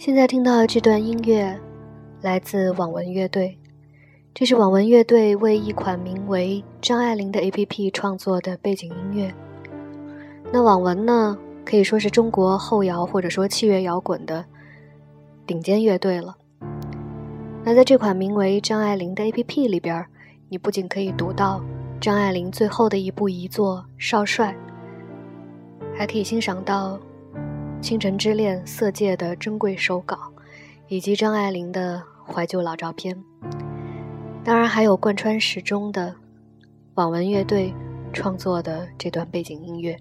现在听到的这段音乐来自网文乐队，这是网文乐队为一款名为《张爱玲》的 A.P.P 创作的背景音乐。那网文呢，可以说是中国后摇或者说器乐摇滚的顶尖乐队了。那在这款名为《张爱玲》的 A.P.P 里边，你不仅可以读到张爱玲最后的一部遗作《少帅》，还可以欣赏到。《倾城之恋》色戒的珍贵手稿，以及张爱玲的怀旧老照片，当然还有贯穿始终的网文乐队创作的这段背景音乐。